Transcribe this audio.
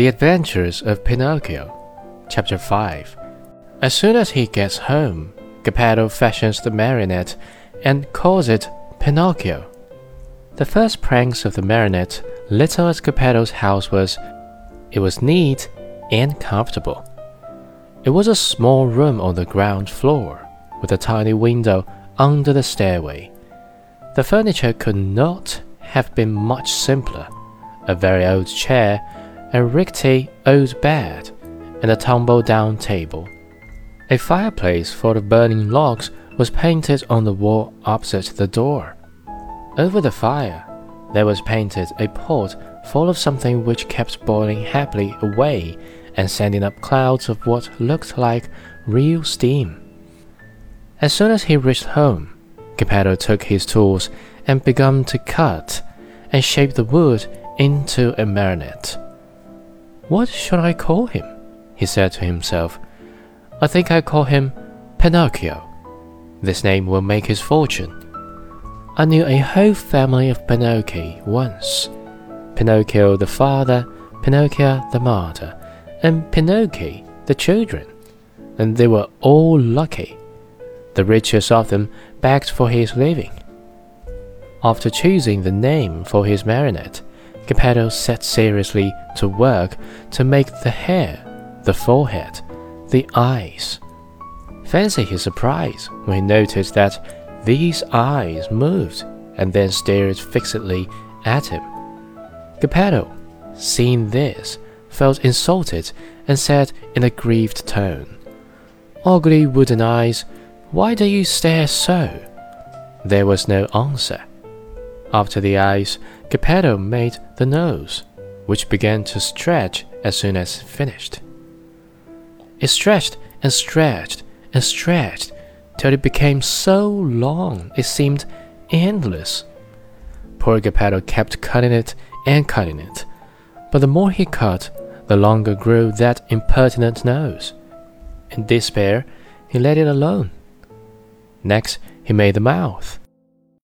The Adventures of Pinocchio, Chapter 5. As soon as he gets home, Geppetto fashions the marionette and calls it Pinocchio. The first pranks of the marionette, little as Geppetto's house was, it was neat and comfortable. It was a small room on the ground floor, with a tiny window under the stairway. The furniture could not have been much simpler. A very old chair a rickety old bed, and a tumble down table. A fireplace full of burning logs was painted on the wall opposite the door. Over the fire, there was painted a pot full of something which kept boiling happily away and sending up clouds of what looked like real steam. As soon as he reached home, Geppetto took his tools and began to cut and shape the wood into a marionette. What should I call him? he said to himself. I think I call him Pinocchio. This name will make his fortune. I knew a whole family of Pinocchi once Pinocchio the father, Pinocchia the mother, and Pinocchi the children, and they were all lucky. The richest of them begged for his living. After choosing the name for his marionette, Geppetto set seriously to work to make the hair, the forehead, the eyes. Fancy his surprise when he noticed that these eyes moved and then stared fixedly at him. Geppetto, seeing this, felt insulted and said in a grieved tone, Ugly wooden eyes, why do you stare so? There was no answer. After the eyes, Geppetto made the nose, which began to stretch as soon as finished. It stretched and stretched and stretched till it became so long it seemed endless. Poor Geppetto kept cutting it and cutting it, but the more he cut, the longer grew that impertinent nose. In despair, he let it alone. Next, he made the mouth,